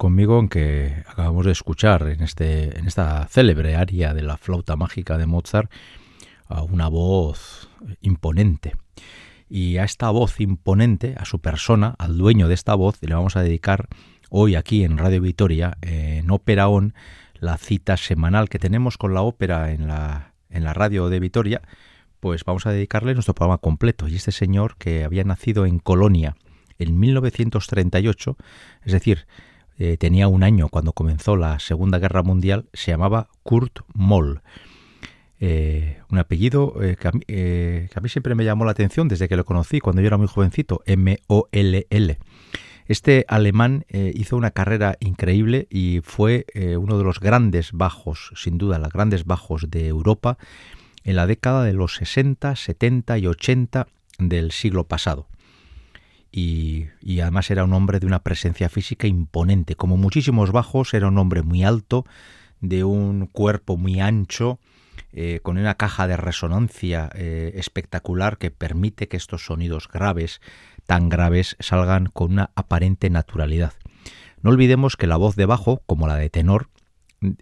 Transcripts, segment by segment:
conmigo en que acabamos de escuchar en, este, en esta célebre área de la flauta mágica de Mozart a una voz imponente. Y a esta voz imponente, a su persona, al dueño de esta voz, le vamos a dedicar hoy aquí en Radio Vitoria, en Ópera On, la cita semanal que tenemos con la ópera en la, en la radio de Vitoria, pues vamos a dedicarle nuestro programa completo. Y este señor que había nacido en Colonia en 1938, es decir, eh, tenía un año cuando comenzó la Segunda Guerra Mundial, se llamaba Kurt Moll. Eh, un apellido eh, que, a mí, siempre me llamó la atención desde que lo conocí cuando yo era muy jovencito, M-O-L-L. Este alemán hizo una carrera increíble y fue uno de los grandes bajos, sin duda, los grandes bajos de Europa en la década de los 60, 70 y 80 del siglo pasado. Y, y, además era un hombre de una presencia física imponente. Como muchísimos bajos, era un hombre muy alto, de un cuerpo muy ancho, eh, con una caja de resonancia eh, espectacular que permite que estos sonidos graves, tan graves, salgan con una aparente naturalidad. No olvidemos que la voz de bajo, como la de tenor,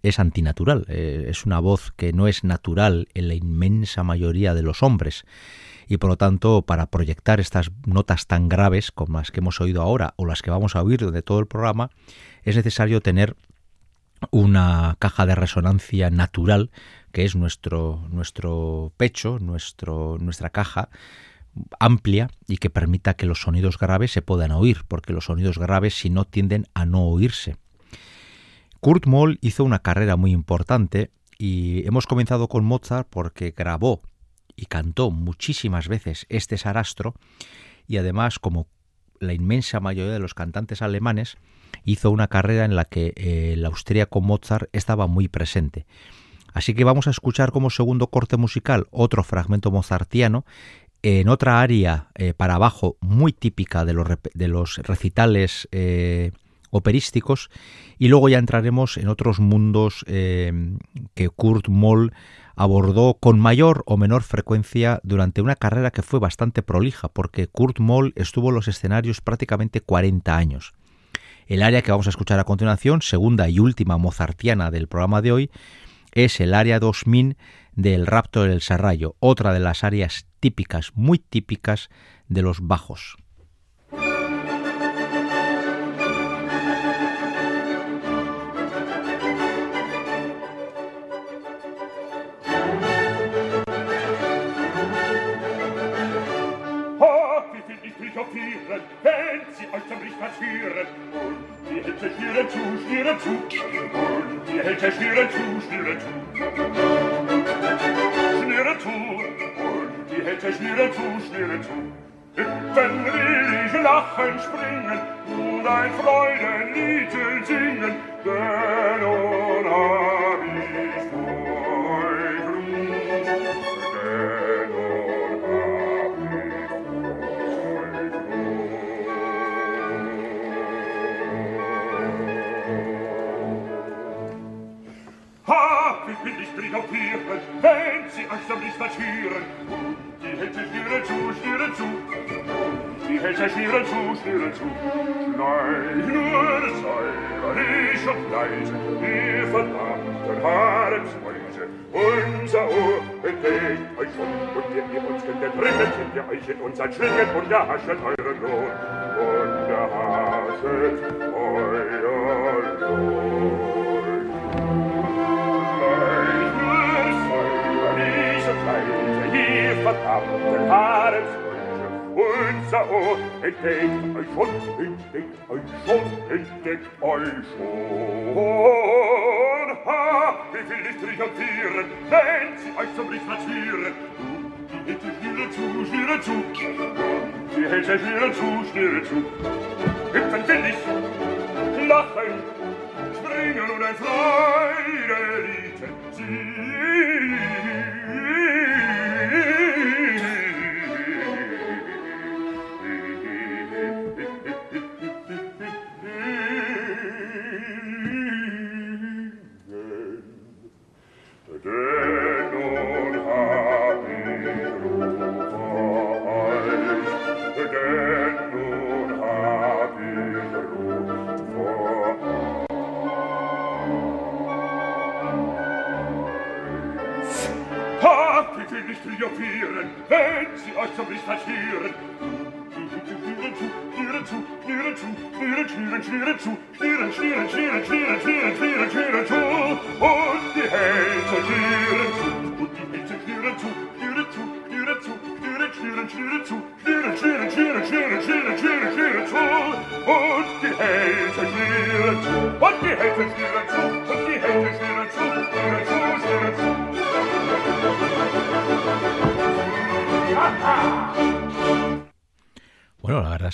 es antinatural, eh, es una voz que no es natural en la inmensa mayoría de los hombres y por lo tanto para proyectar estas notas tan graves como las que hemos oído ahora o las que vamos a oír de todo el programa es necesario tener una caja de resonancia natural que es nuestro, nuestro pecho, nuestro, nuestra caja amplia y que permita que los sonidos graves se puedan oír, porque los sonidos graves si no tienden a no oírse. Kurt Moll hizo una carrera muy importante y hemos comenzado con Mozart porque grabó y cantó muchísimas veces este sarastro y además como la inmensa mayoría de los cantantes alemanes hizo una carrera en la que eh, el austríaco Mozart estaba muy presente. Así que vamos a escuchar como segundo corte musical otro fragmento mozartiano en otra área eh, para abajo muy típica de los, de los recitales eh, operísticos y luego ya entraremos en otros mundos eh, que Kurt Moll abordó con mayor o menor frecuencia durante una carrera que fue bastante prolija porque Kurt Moll estuvo en los escenarios prácticamente 40 años. El área que vamos a escuchar a continuación, segunda y última mozartiana del programa de hoy, es el área 2000 del Rapto del Serrallo, otra de las áreas típicas, muy típicas de los bajos. zu, schnüre zu. Und die Helte schnüre zu, schnüre zu. Schnüre zu. Und die Helte schnüre zu, schnüre zu. Hüpfen, riesig, lachen, springen und ein Freudenlied singen, denn nun hab ich führen, wenn sie euch zum Licht marschieren. Und die Hälse schnüren zu, schnüren zu. Die Hälse schnüren zu, schnüren zu. Schneid nur säuberlich und leise, ihr verdammten Haremsmäuse. Unser Ohr entdeckt euch schon, und wenn ihr uns kennt, drinnen sind wir euch in unseren Schlingen und erhaschet euren Lohn. Und erhaschet euren unser Ohr entdeckt euch schon, entdeckt euch schon, entdeckt euch schon. Ha, wie viel nicht triumphieren, wenn sie euch zum Licht platzieren. Die Bitte schnüre zu, schnüre zu. Die Hälse schnüre zu, schnüre zu. Hüpfen will ich, lachen, springen und ein Freude rieten. Sie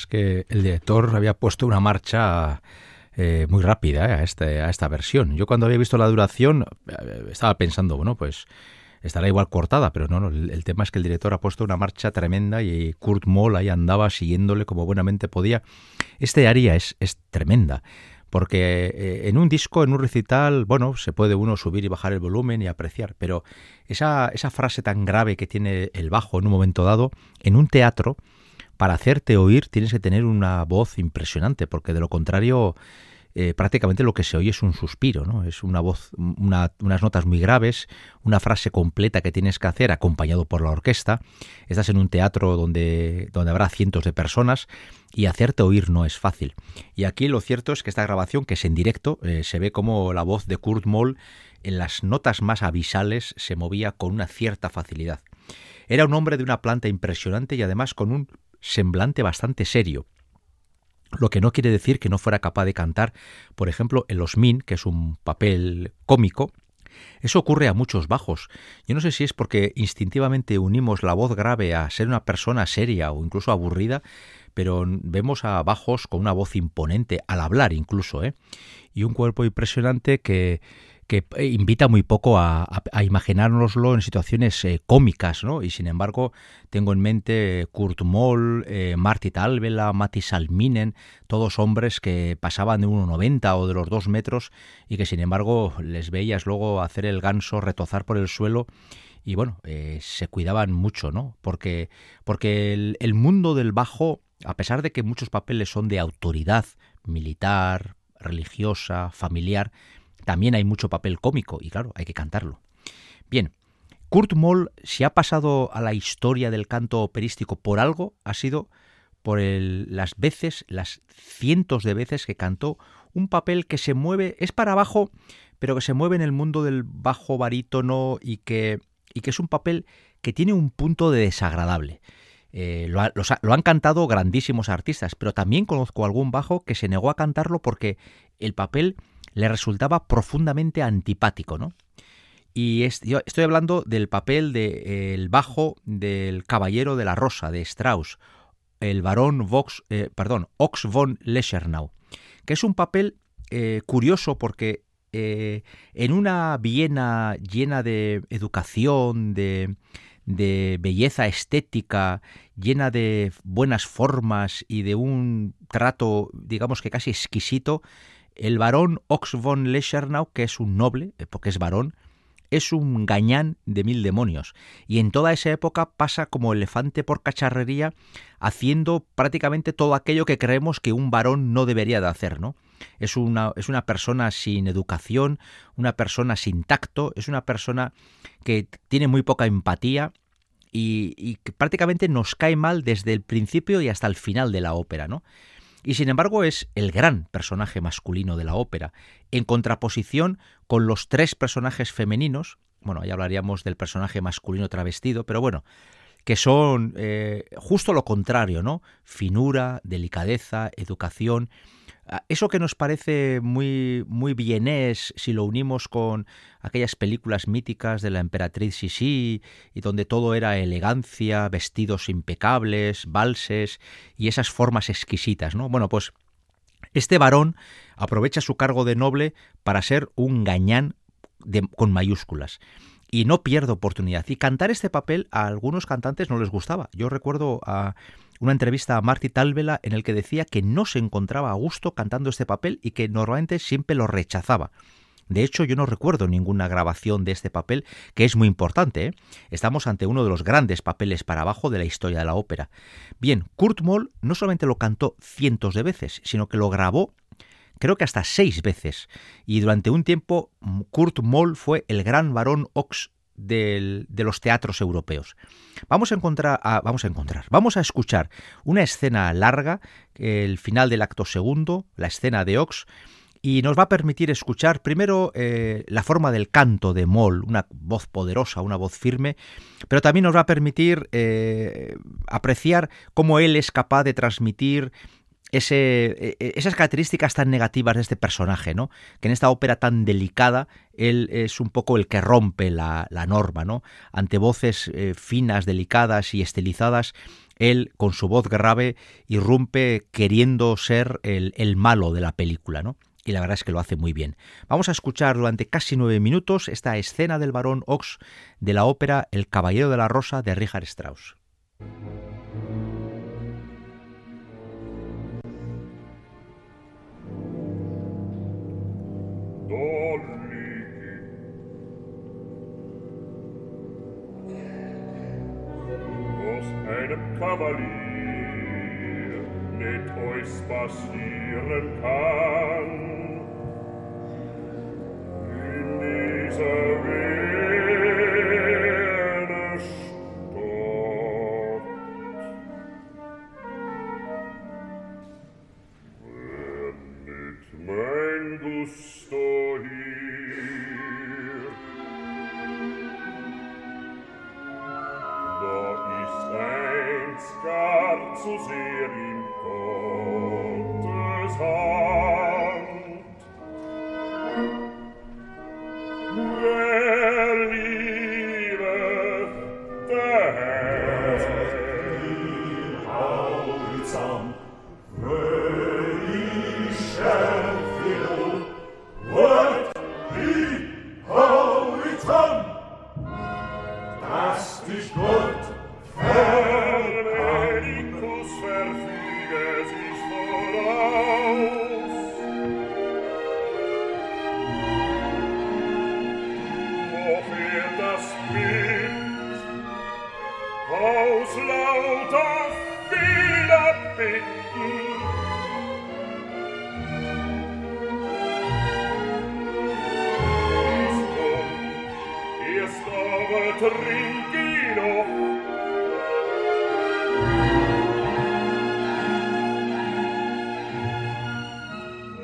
que el director había puesto una marcha eh, muy rápida eh, a, este, a esta versión. Yo cuando había visto la duración eh, estaba pensando, bueno, pues estará igual cortada, pero no, no el, tema es que el director ha puesto una marcha tremenda y Kurt Moll ahí andaba siguiéndole como buenamente podía. Este aria es, es tremenda porque en un disco, en un recital, bueno, se puede uno subir y bajar el volumen y apreciar, pero esa, esa frase tan grave que tiene el bajo en un momento dado, en un teatro, para hacerte oír tienes que tener una voz impresionante, porque de lo contrario eh, prácticamente lo que se oye es un suspiro, ¿no? Es una voz, unas notas muy graves, una frase completa que tienes que hacer acompañado por la orquesta. Estás en un teatro donde, donde habrá cientos de personas y hacerte oír no es fácil. Y aquí lo cierto es que esta grabación, que es en directo, eh, se ve como la voz de Kurt Moll en las notas más avisales se movía con una cierta facilidad. Era un hombre de una planta impresionante y además con un semblante bastante serio. Lo que no quiere decir que no fuera capaz de cantar, por ejemplo, en Los Min, que es un papel cómico. Eso ocurre a muchos bajos. Yo no sé si es porque instintivamente unimos la voz grave a ser una persona seria o incluso aburrida, pero vemos a bajos con una voz imponente, al hablar incluso, ¿eh? y un cuerpo impresionante que, que eh, invita muy poco a, a, imaginárnoslo en situaciones eh, cómicas, ¿no? Y sin embargo, tengo en mente Kurt Moll, eh, Marty Talvela, Matti Salminen, todos hombres que pasaban de 1,90 o de los 2 metros y que sin embargo les veías luego hacer el ganso, retozar por el suelo y bueno, eh, se cuidaban mucho, ¿no? Porque, porque el mundo del bajo, a pesar de que muchos papeles son de autoridad militar, religiosa, familiar, también hay mucho papel cómico y claro, hay que cantarlo. Bien, Kurt Moll, si ha pasado a la historia del canto operístico por algo, ha sido por las veces, las cientos de veces que cantó un papel que se mueve, es para abajo, pero que se mueve en el mundo del bajo barítono y que, y que es un papel que tiene un punto de desagradable. Eh, lo, lo, han cantado grandísimos artistas, pero también conozco algún bajo que se negó a cantarlo porque el papel le resultaba profundamente antipático, ¿no? Y yo estoy hablando del papel del bajo del Caballero de la Rosa de Strauss, el barón Vox, eh, perdón, Ox von Leschernau, que es un papel eh, curioso porque eh, en una Viena llena de educación, de, de belleza estética, llena de buenas formas y de un trato, digamos que casi exquisito, el barón Ox von Leschernau, que es un noble, eh, porque es varón, es un gañán de mil demonios. Y en toda esa época pasa como elefante por cacharrería, haciendo prácticamente todo aquello que creemos que un varón no debería de hacer, ¿no? Es una, es una persona sin educación, una persona sin tacto, es una persona que tiene muy poca empatía y, y que prácticamente nos cae mal desde el principio y hasta el final de la ópera, ¿no? Y sin embargo es el gran personaje masculino de la ópera, en contraposición con los tres personajes femeninos, bueno, ahí hablaríamos del personaje masculino travestido, pero bueno, que son eh, justo lo contrario, ¿no? Finura, delicadeza, educación, eso que nos parece muy, muy bienés si lo unimos con aquellas películas míticas de la emperatriz Sisi y donde todo era elegancia, vestidos impecables, valses y esas formas exquisitas, ¿no? Bueno, pues este varón aprovecha su cargo de noble para ser un gañán con mayúsculas y no pierde oportunidad. Y cantar este papel a algunos cantantes no les gustaba. Yo recuerdo a una entrevista a Marty Talvela en el que decía que no se encontraba a gusto cantando este papel y que normalmente siempre lo rechazaba. De hecho, yo no recuerdo ninguna grabación de este papel, que es muy importante. ¿eh? Estamos ante uno de los grandes papeles para abajo de la historia de la ópera. Bien, Kurt Moll no solamente lo cantó cientos de veces, sino que lo grabó creo que hasta seis veces. Y durante un tiempo Kurt Moll fue el gran varón Ox de los teatros europeos. Vamos a encontrar, vamos a encontrar, vamos a escuchar una escena larga, el final del acto segundo, la escena de Ox, y nos va a permitir escuchar primero eh, la forma del canto de Moll, una voz poderosa, una voz firme, pero también nos va a permitir eh, apreciar cómo él es capaz de transmitir e, e, esas características tan negativas de este personaje, ¿no? Que en esta ópera tan delicada, él es un poco el que rompe la, norma, ¿no? Ante voces eh, finas, delicadas y estilizadas, él, con su voz grave, irrumpe queriendo ser el, el malo de la película, ¿no? y la verdad es que lo hace muy bien. Vamos a escuchar durante casi nueve minutos esta escena del barón Ox de la ópera El Caballero de la Rosa de Richard Strauss. Kavalier mit euch spazieren kann. In dieser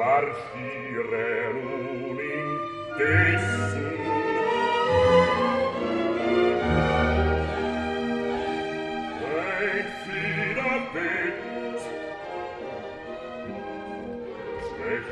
marschire nun in tessu Ein fider Bett Schwäch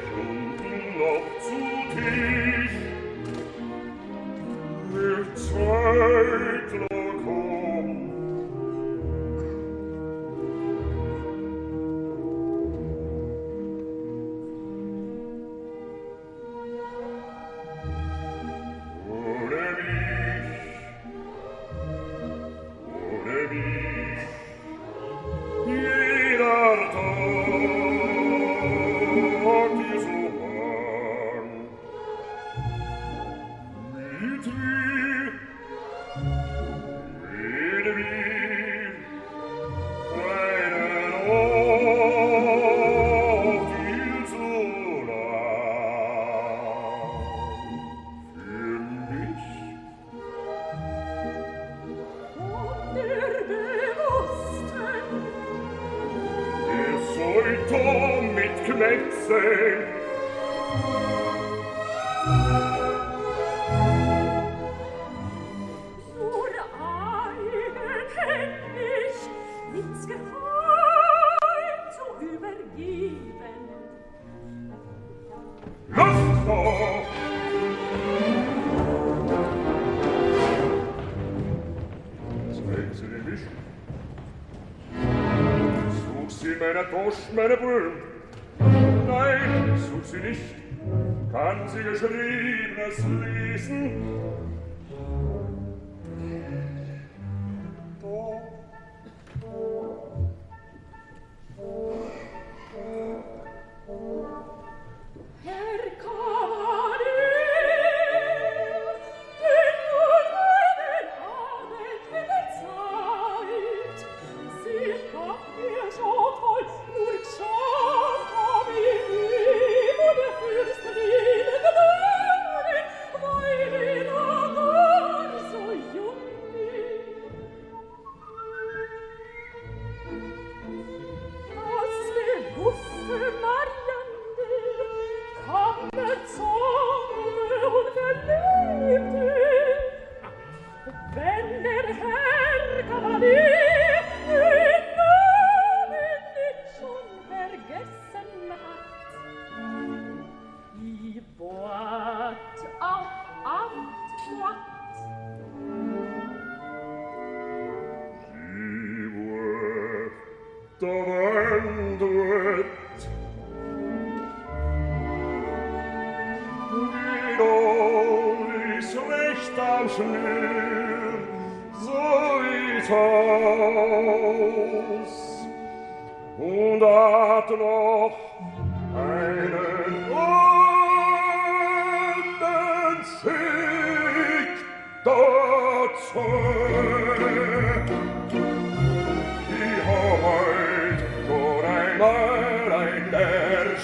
Busch, meine Brüder. Nein, such sie nicht, kann sie Geschriebenes lesen. Doch,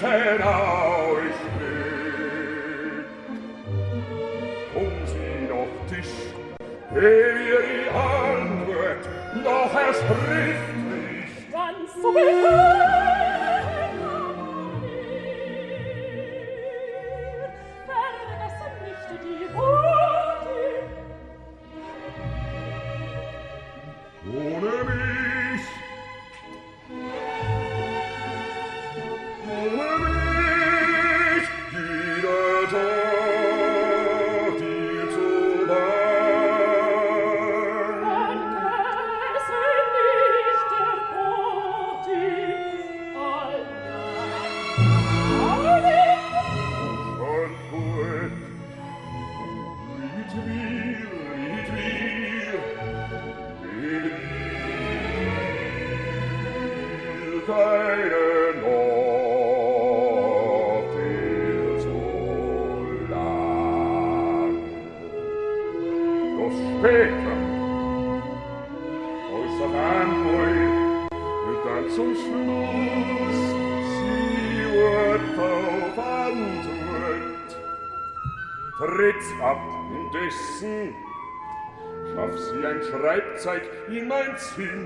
cera euch blieb. Um Tisch, ehe ihr die Antwort noch erspricht nicht. Wann so in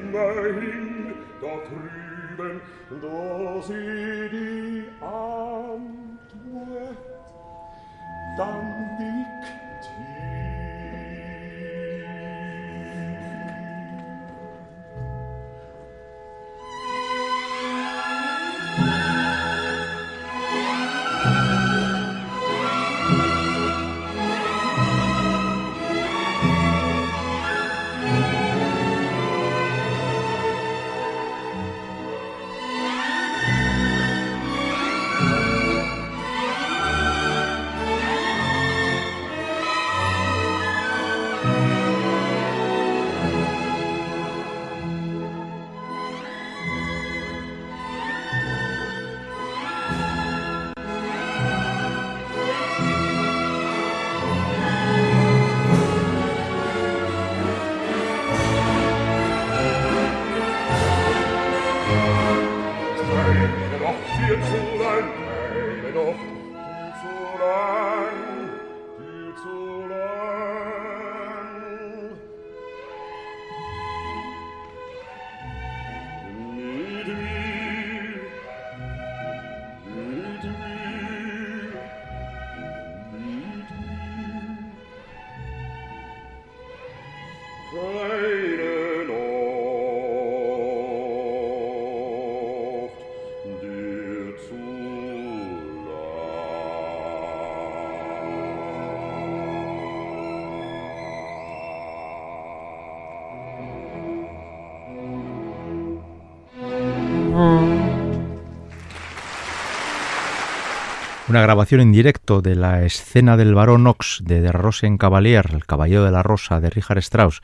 Una grabación en directo de la escena del barón Ox de Der Rosenkavalier, el Caballero de la Rosa de Richard Strauss.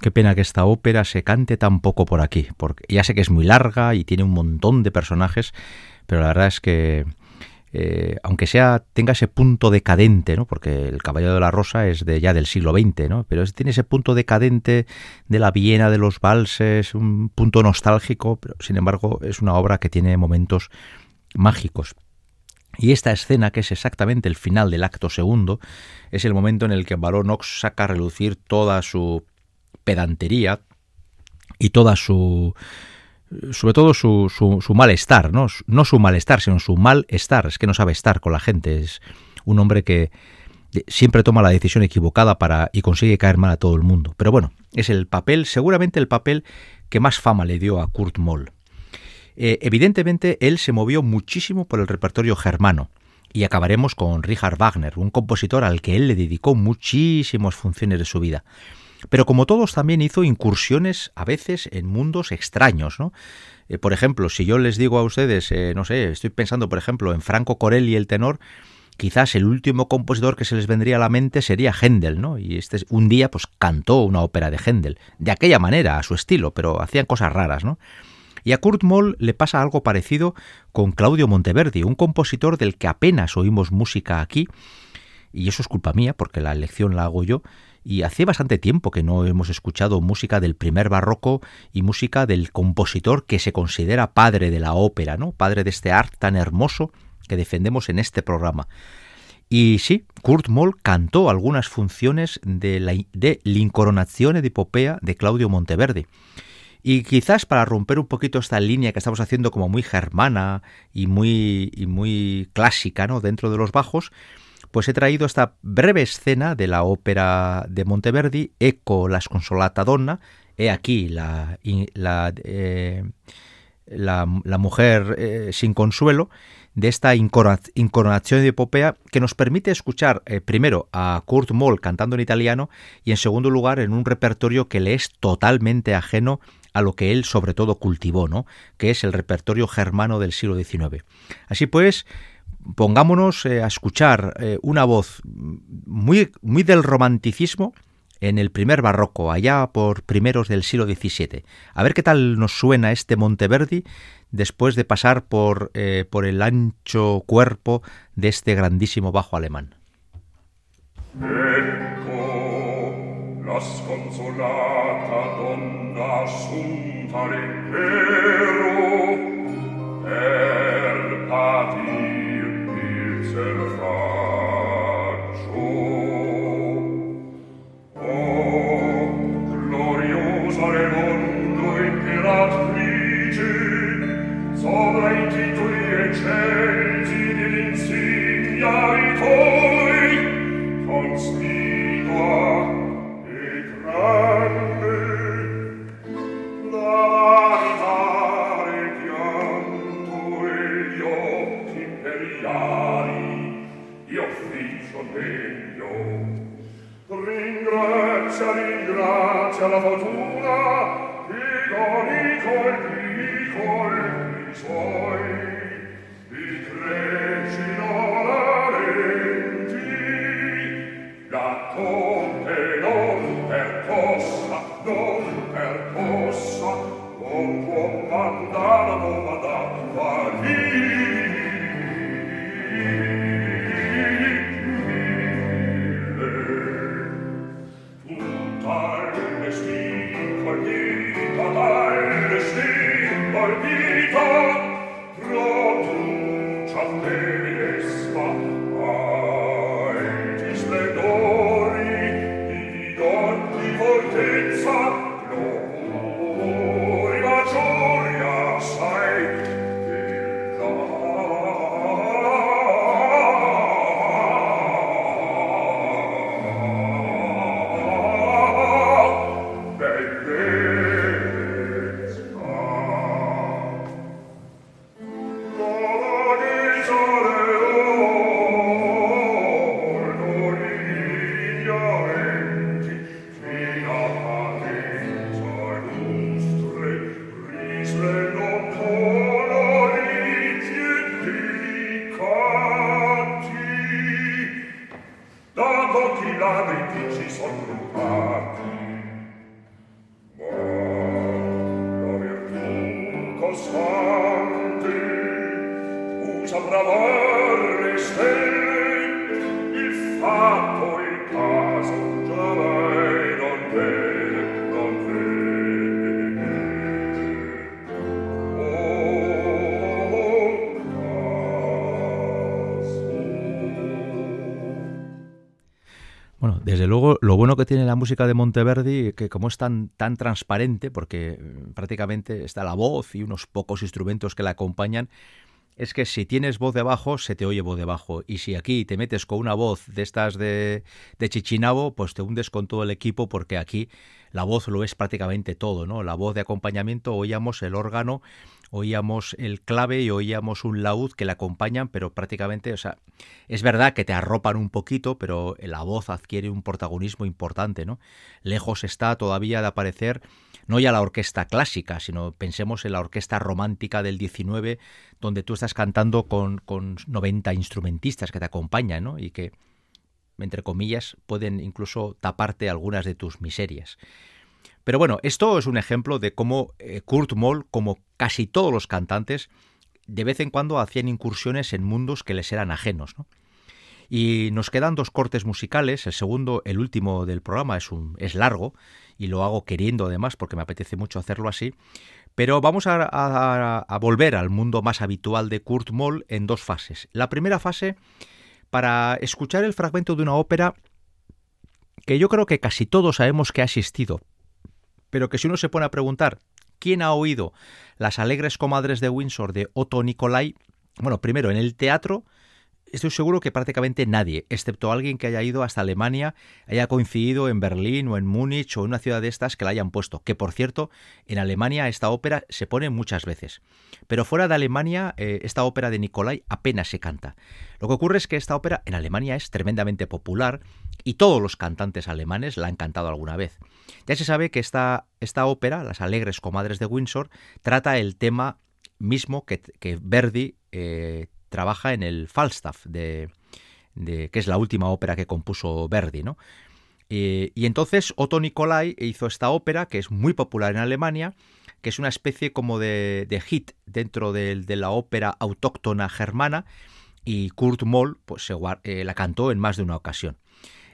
Qué pena que esta ópera se cante tan poco por aquí, porque ya sé que es muy larga y tiene un montón de personajes, pero la verdad es que eh, aunque sea tenga ese punto decadente, ¿no? porque el Caballero de la Rosa es de ya del siglo XX, ¿no? pero tiene ese punto decadente de la Viena de los valses, un punto nostálgico, pero sin embargo es una obra que tiene momentos mágicos. Y esta escena, que es exactamente el final del acto segundo, es el momento en el que Barón Ox saca a relucir toda su pedantería y toda su sobre todo su, su, malestar, ¿no? No su malestar, sino su malestar. Es que no sabe estar con la gente. Es un hombre que siempre toma la decisión equivocada para y consigue caer mal a todo el mundo. Pero bueno, es el papel, seguramente el papel que más fama le dio a Kurt Moll. Eh, evidentemente, él se movió muchísimo por el repertorio germano. Y acabaremos con Richard Wagner, un compositor al que él le dedicó muchísimas funciones de su vida. Pero como todos también hizo incursiones a veces en mundos extraños, ¿no? Eh, por ejemplo, si yo les digo a ustedes, eh, no sé, estoy pensando por ejemplo en Franco Corelli el tenor, quizás el último compositor que se les vendría a la mente sería Händel, ¿no? Y este un día pues cantó una ópera de Händel, de aquella manera, a su estilo, pero hacían cosas raras, ¿no? Y a Kurt Moll le pasa algo parecido con Claudio Monteverdi, un compositor del que apenas oímos música aquí, y eso es culpa mía porque la elección la hago yo, y hace bastante tiempo que no hemos escuchado música del primer barroco y música del compositor que se considera padre de la ópera, ¿no? Padre de este arte tan hermoso que defendemos en este programa. Y sí, Kurt Moll cantó algunas funciones de la de L'Incoronazione di Popea de Claudio Monteverdi. Y quizás para romper un poquito esta línea que estamos haciendo como muy germana y muy, y muy clásica ¿no? dentro de los bajos, pues he traído esta breve escena de la ópera de Monteverdi, Eco la sconsolata donna, he aquí la, la, eh, la, la mujer eh, sin consuelo, de esta incoronación de epopea que nos permite escuchar eh, primero a Kurt Moll cantando en italiano y en segundo lugar en un repertorio que le es totalmente ajeno a lo que él sobre todo cultivó, ¿no? que es el repertorio germano del siglo XIX. Así pues, pongámonos eh, a escuchar eh, una voz muy, muy del romanticismo en el primer barroco, allá por primeros del siglo XVII. A ver qué tal nos suena este Monteverdi después de pasar por, eh, por el ancho cuerpo de este grandísimo bajo alemán. Ecco la sconsolata donna assunta l'impero per patir il serfaggio. Oh, gloriosa le mondo imperatrice, sovra i titoli e cieli, grazia ringrazia la fortuna, che doni colpi colpi suoi. Desde luego, lo bueno que tiene la música de Monteverdi, que como es tan, tan transparente, porque eh, prácticamente está la voz y unos pocos instrumentos que la acompañan, es que si tienes voz de bajo, se te oye voz de bajo. Y si aquí te metes con una voz de estas de, de Chichinabo, pues te hundes con todo el equipo, porque aquí la voz lo es prácticamente todo, ¿no? La voz de acompañamiento, oíamos el órgano, oíamos el clave y oíamos un laúd que le acompañan, pero prácticamente, o sea, es verdad que te arropan un poquito, pero la voz adquiere un protagonismo importante, ¿no? Lejos está todavía de aparecer no ya la orquesta clásica, sino pensemos en la orquesta romántica del 19, donde tú estás cantando con, con 90 instrumentistas que te acompañan, ¿no? Y que, entre comillas, pueden incluso taparte algunas de tus miserias. Pero bueno, esto es un ejemplo de cómo eh, Kurt Moll, como casi todos los cantantes, de vez en cuando hacían incursiones en mundos que les eran ajenos, ¿no? Y nos quedan dos cortes musicales. El segundo, el último del programa, es, un, es largo y lo hago queriendo además porque me apetece mucho hacerlo así. Pero vamos a, a, volver al mundo más habitual de Kurt Moll en dos fases. La primera fase, para escuchar el fragmento de una ópera que yo creo que casi todos sabemos que ha existido, pero que si uno se pone a preguntar quién ha oído las alegres comadres de Windsor de Otto Nicolai, bueno, primero en el teatro estoy seguro que prácticamente nadie, excepto alguien que haya ido hasta Alemania, haya coincidido en Berlín o en Múnich o en una ciudad de estas que la hayan puesto. Que por cierto, en Alemania esta ópera se pone muchas veces. Pero fuera de Alemania, eh, esta ópera de Nicolai apenas se canta. Lo que ocurre es que esta ópera en Alemania es tremendamente popular y todos los cantantes alemanes la han cantado alguna vez. Ya se sabe que esta, esta ópera, Las Alegres Comadres de Windsor, trata el tema mismo que, que Verdi eh, trabaja en el Falstaff, de, que es la última ópera que compuso Verdi, ¿no? y entonces Otto Nicolai hizo esta ópera que es muy popular en Alemania, que es una especie como de, hit dentro de, la ópera autóctona germana, y Kurt Moll pues, eh, la cantó en más de una ocasión.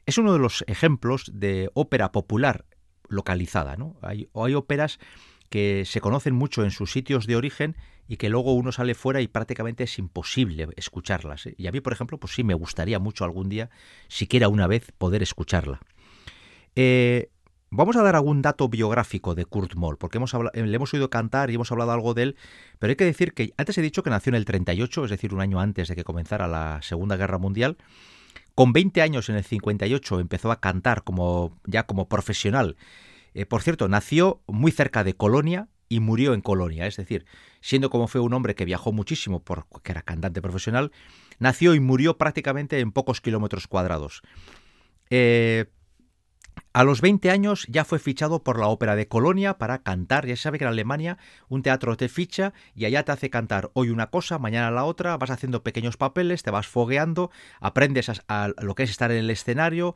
Es uno de los ejemplos de ópera popular localizada. ¿no? Hay óperas que se conocen mucho en sus sitios de origen y que luego uno sale fuera y prácticamente es imposible escucharlas. ¿eh? Y a mí, por ejemplo, pues sí me gustaría mucho algún día, siquiera una vez, poder escucharla. Eh, vamos a dar algún dato biográfico de Kurt Moll, porque hemos eh, le hemos oído cantar y hemos hablado algo de él, pero hay que decir que antes he dicho que nació en el 38, es decir, un año antes de que comenzara la Segunda Guerra Mundial. Con 20 años en el 58 empezó a cantar como ya como profesional. por cierto, nació muy cerca de Colonia, y murió en Colonia. Es decir, siendo como fue un hombre que viajó muchísimo porque era cantante profesional, nació y murió prácticamente en pocos kilómetros cuadrados. Eh, a los 20 años ya fue fichado por la Ópera de Colonia para cantar. Ya se sabe que en Alemania un teatro te ficha y allá te hace cantar hoy una cosa, mañana la otra, vas haciendo pequeños papeles, te vas fogueando, aprendes a lo que es estar en el escenario,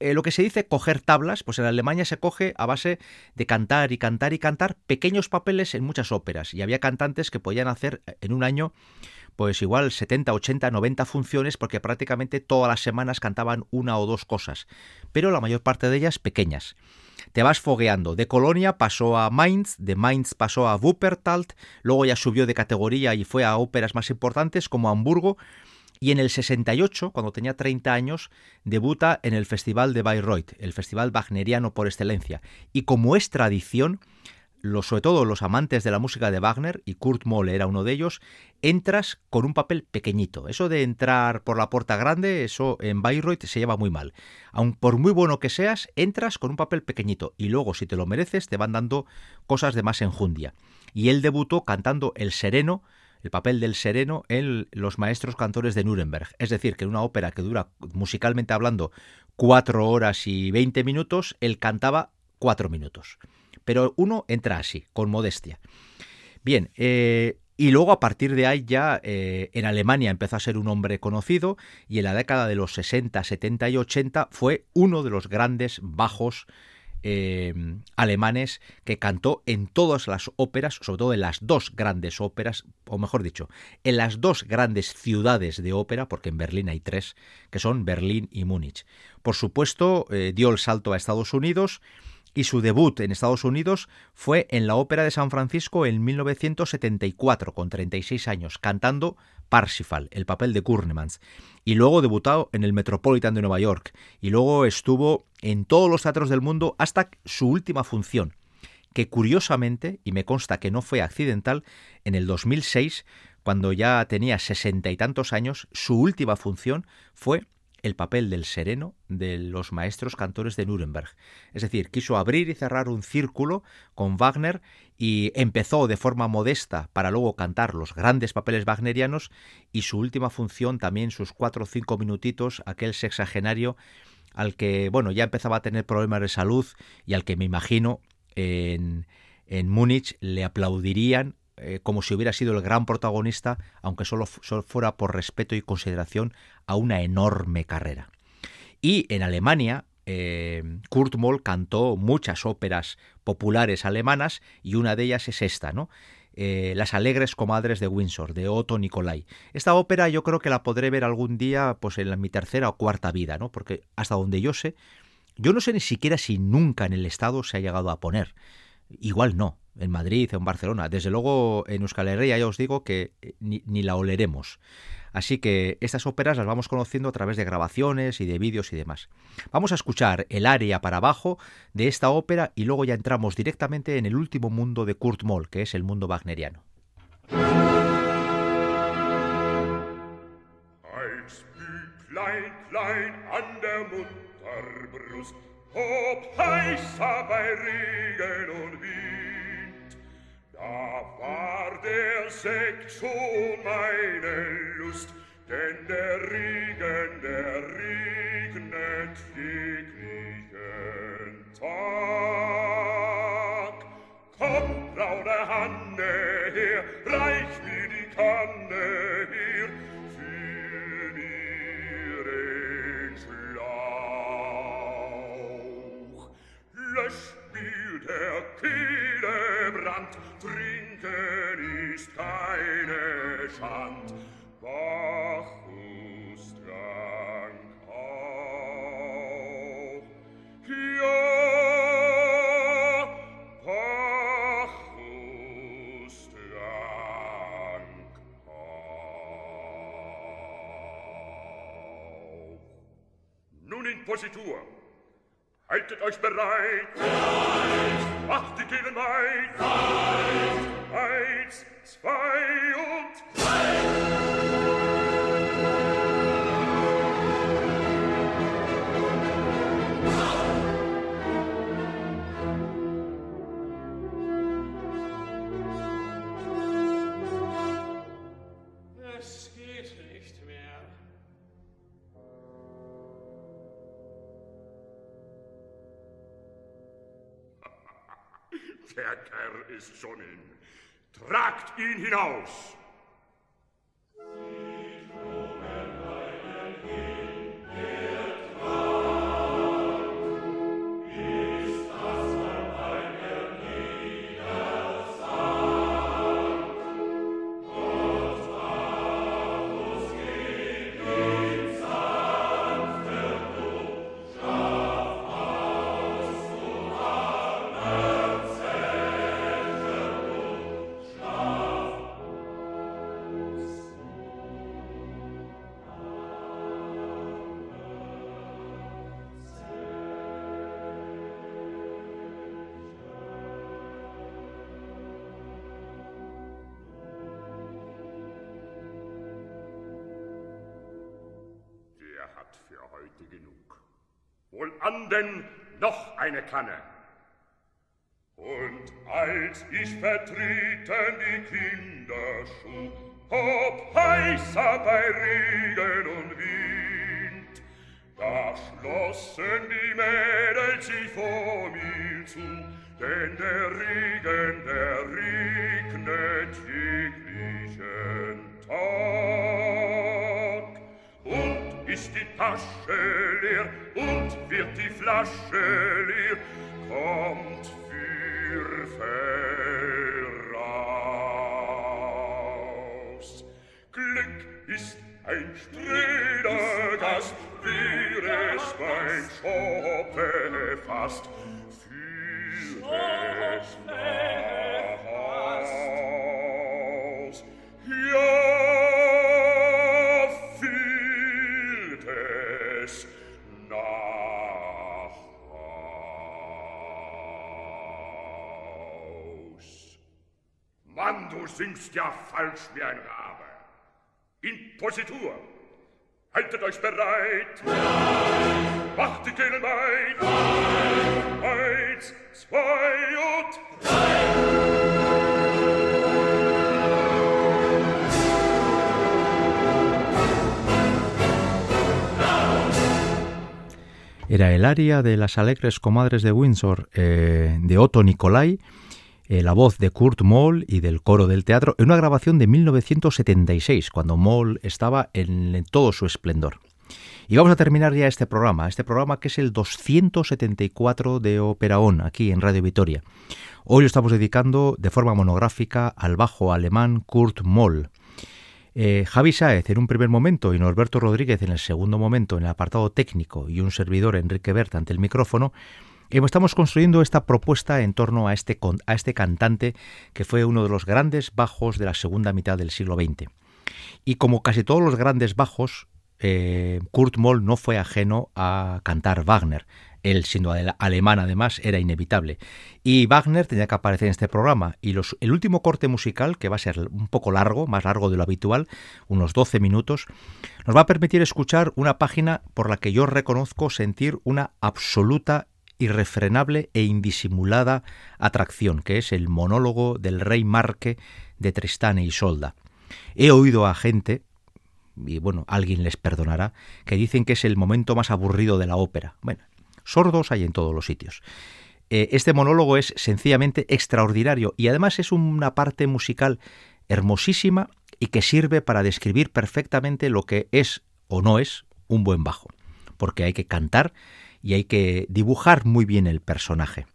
eh, lo que se dice coger tablas, pues en Alemania se coge a base de cantar y cantar y cantar pequeños papeles en muchas óperas. Y había cantantes que podían hacer eh, en un año, pues igual 70, 80, 90 funciones, porque prácticamente todas las semanas cantaban una o dos cosas, pero la mayor parte de ellas pequeñas. Te vas fogueando. De Colonia pasó a Mainz, de Mainz pasó a Wuppertal, luego ya subió de categoría y fue a óperas más importantes como Hamburgo, y en el 68, cuando tenía 30 años, debuta en el Festival de Bayreuth, el festival wagneriano por excelencia. Y como es tradición, los, sobre todo los amantes de la música de Wagner, y Kurt Moll era uno de ellos, entras con un papel pequeñito. Eso de entrar por la puerta grande, eso en Bayreuth se lleva muy mal. Aun por muy bueno que seas, entras con un papel pequeñito y luego, si te lo mereces, te van dando cosas de más enjundia. Y él debutó cantando El Sereno, el papel del sereno en Los Maestros Cantores de Nuremberg. Es decir, que en una ópera que dura, musicalmente hablando, cuatro horas y veinte minutos, él cantaba cuatro minutos. Pero uno entra así, con modestia. Bien, eh, y luego a partir de ahí ya eh, en Alemania empezó a ser un hombre conocido y en la década de los 60, 70 y 80 fue uno de los grandes bajos eh, alemanes que cantó en todas las óperas, sobre todo en las dos grandes óperas, o mejor dicho, en las dos grandes ciudades de ópera, porque en Berlín hay tres, que son Berlín y Múnich. Por supuesto, eh, dio el salto a Estados Unidos y su debut en Estados Unidos fue en la Ópera de San Francisco en 1974, con 36 años, cantando Parsifal, el papel de Kurnemans, y luego debutó en el Metropolitan de Nueva York, y luego estuvo en todos los teatros del mundo hasta su última función, que curiosamente, y me consta que no fue accidental, en el 2006, cuando ya tenía sesenta y tantos años, su última función fue el papel del sereno de los maestros cantores de Nuremberg. Es decir, quiso abrir y cerrar un círculo con Wagner y empezó de forma modesta para luego cantar los grandes papeles wagnerianos y su última función también sus cuatro o cinco minutitos, aquel sexagenario al que, bueno, ya empezaba a tener problemas de salud y al que me imagino en, en Múnich le aplaudirían eh, como si hubiera sido el gran protagonista, aunque solo, fuera por respeto y consideración a una enorme carrera. Y en Alemania, eh, Kurt Moll cantó muchas óperas populares alemanas y una de ellas es esta, ¿no? Eh, Las alegres comadres de Windsor, de Otto Nicolai. Esta ópera yo creo que la podré ver algún día pues en mi tercera o cuarta vida, ¿no? Porque hasta donde yo sé, yo no sé ni siquiera si nunca en el Estado se ha llegado a poner. Igual no, en Madrid o en Barcelona. Desde luego en Euskal Herria ya os digo que eh, ni, la oleremos. Así que estas óperas las vamos conociendo a través de grabaciones y de vídeos y demás. Vamos a escuchar el área para abajo de esta ópera y luego ya entramos directamente en el último mundo de Kurt Moll, que es el mundo wagneriano. Da war der Sekt schon meine Lust, denn der Regen, der regnet jeglichen Tag. Komm, braune Hanne, her, reich mir die Kanne, schand Bacchus trank auch. Ja, Bacchus trank auch. Nun in Positur, haltet euch bereit, bereit! macht die Kehlen weit, weit! eins, zwei und ist schon in. Tragt ihn hinaus! wohl an denn noch eine Kanne. Und als ich vertreten die Kinderschuh, ob heißer bei Regen und Wind, da schlossen die Mädels sich vor mir zu, denn der Regen, der regnet jeglichen Tag. Und ist die Tasche leer, wird die Flasche leer, kommt für voraus. Glück ist ein spröder Gast, wäre es beim Schoppe fast, für es singst ja falsch wie ein Rabe. In Positur. Haltet euch bereit! Macht die Kehle! Eins, zwei und... Era el aria de las alegres comadres de Windsor eh, de Otto Nicolai, eh, la voz de Kurt Moll y del coro del teatro, en una grabación de 1976, cuando Moll estaba en, todo su esplendor. Y vamos a terminar ya este programa, este programa que es el 274 de Ópera On, aquí en Radio Vitoria. Hoy lo estamos dedicando de forma monográfica al bajo alemán Kurt Moll. Eh, Javi Sáez en un primer momento y Norberto Rodríguez en el segundo momento en el apartado técnico y un servidor Enrique Berta ante el micrófono, estamos construyendo esta propuesta en torno a este, a este cantante que fue uno de los grandes bajos de la segunda mitad del siglo XX. Y como casi todos los grandes bajos, eh, Kurt Moll no fue ajeno a cantar Wagner. Él, siendo ale- alemán además, era inevitable. Y Wagner tenía que aparecer en este programa. Y el último corte musical, que va a ser un poco largo, más largo de lo habitual, unos 12 minutos, nos va a permitir escuchar una página por la que yo reconozco sentir una absoluta, irrefrenable e indisimulada atracción, que es el monólogo del rey Marque de Tristán e Isolda. He oído a gente, y bueno, alguien les perdonará, que dicen que es el momento más aburrido de la ópera. Bueno, sordos hay en todos los sitios. Eh, este monólogo es sencillamente extraordinario y además es una parte musical hermosísima y que sirve para describir perfectamente lo que es o no es un buen bajo, porque hay que cantar y hay que dibujar muy bien el personaje.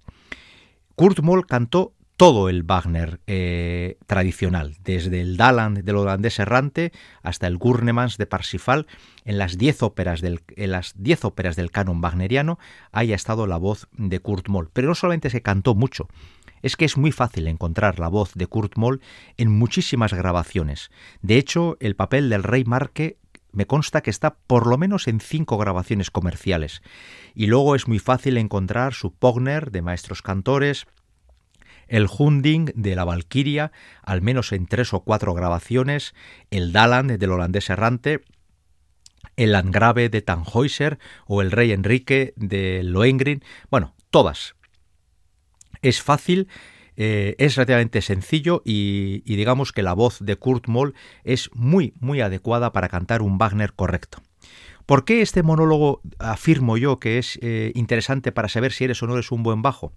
Kurt Moll cantó todo el Wagner eh, tradicional, desde el Daland del holandés errante hasta el Gurnemans de Parsifal, en las diez óperas del, en las diez óperas del canon wagneriano haya estado la voz de Kurt Moll. Pero no solamente se cantó mucho, es que es muy fácil encontrar la voz de Kurt Moll en muchísimas grabaciones. De hecho, el papel del rey Marque me consta que está por lo menos en cinco grabaciones comerciales. Y luego es muy fácil encontrar su Pogner de maestros cantores, el Hunding de la Valquiria, al menos en tres o cuatro grabaciones, el Daland del holandés errante, el Landgrave de Tannhäuser o el Rey Enrique de Lohengrin, bueno, todas. Es fácil, eh, es relativamente sencillo y, y digamos que la voz de Kurt Moll es muy, muy adecuada para cantar un Wagner correcto. ¿Por qué este monólogo afirmo yo que es eh, interesante para saber si eres o no eres un buen bajo?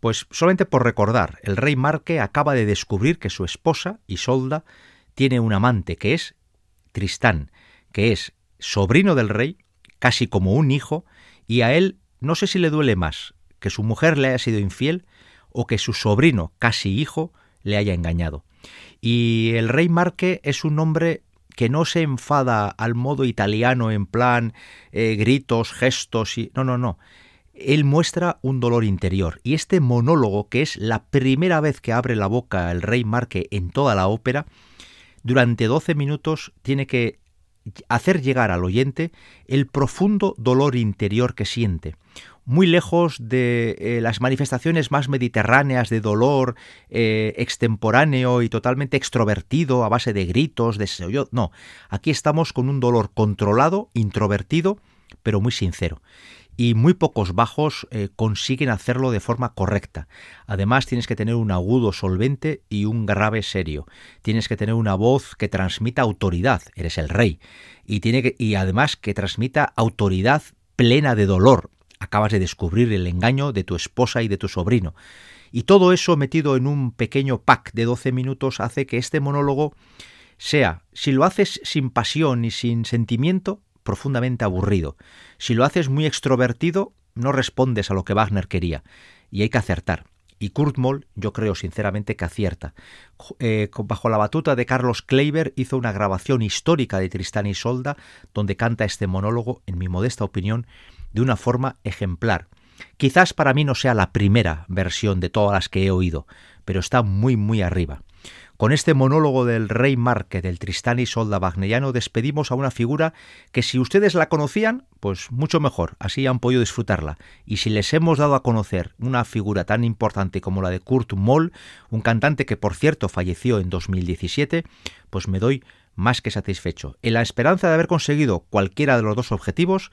Pues solamente por recordar, el rey Marque acaba de descubrir que su esposa, Isolda, tiene un amante que es Tristán, que es sobrino del rey, casi como un hijo, y a él no sé si le duele más que su mujer le haya sido infiel o que su sobrino, casi hijo, le haya engañado. Y el rey Marque es un hombre que no se enfada al modo italiano en plan eh, gritos, gestos y... No, no, no él muestra un dolor interior. Y este monólogo, que es la primera vez que abre la boca el rey Marque en toda la ópera, durante 12 minutos tiene que hacer llegar al oyente el profundo dolor interior que siente. Muy lejos de eh, las manifestaciones más mediterráneas de dolor eh, extemporáneo y totalmente extrovertido a base de gritos, de No, aquí estamos con un dolor controlado, introvertido, pero muy sincero y muy pocos bajos eh, consiguen hacerlo de forma correcta. Además tienes que tener un agudo solvente y un grave serio. Tienes que tener una voz que transmita autoridad, eres el rey, y tiene que, y además que transmita autoridad plena de dolor. Acabas de descubrir el engaño de tu esposa y de tu sobrino. Y todo eso metido en un pequeño pack de 12 minutos hace que este monólogo sea, si lo haces sin pasión y sin sentimiento, profundamente aburrido. Si lo haces muy extrovertido, no respondes a lo que Wagner quería. Y hay que acertar. Y Kurt Moll, yo creo sinceramente que acierta. Eh, bajo la batuta de Carlos Kleiber hizo una grabación histórica de Tristán y Solda, donde canta este monólogo, en mi modesta opinión, de una forma ejemplar. Quizás para mí no sea la primera versión de todas las que he oído, pero está muy muy arriba. Con este monólogo del rey Marque del Tristán y Solda wagneriano despedimos a una figura que si ustedes la conocían, pues mucho mejor, así han podido disfrutarla. Y si les hemos dado a conocer una figura tan importante como la de Kurt Moll, un cantante que por cierto falleció en 2017, pues me doy más que satisfecho, en la esperanza de haber conseguido cualquiera de los dos objetivos.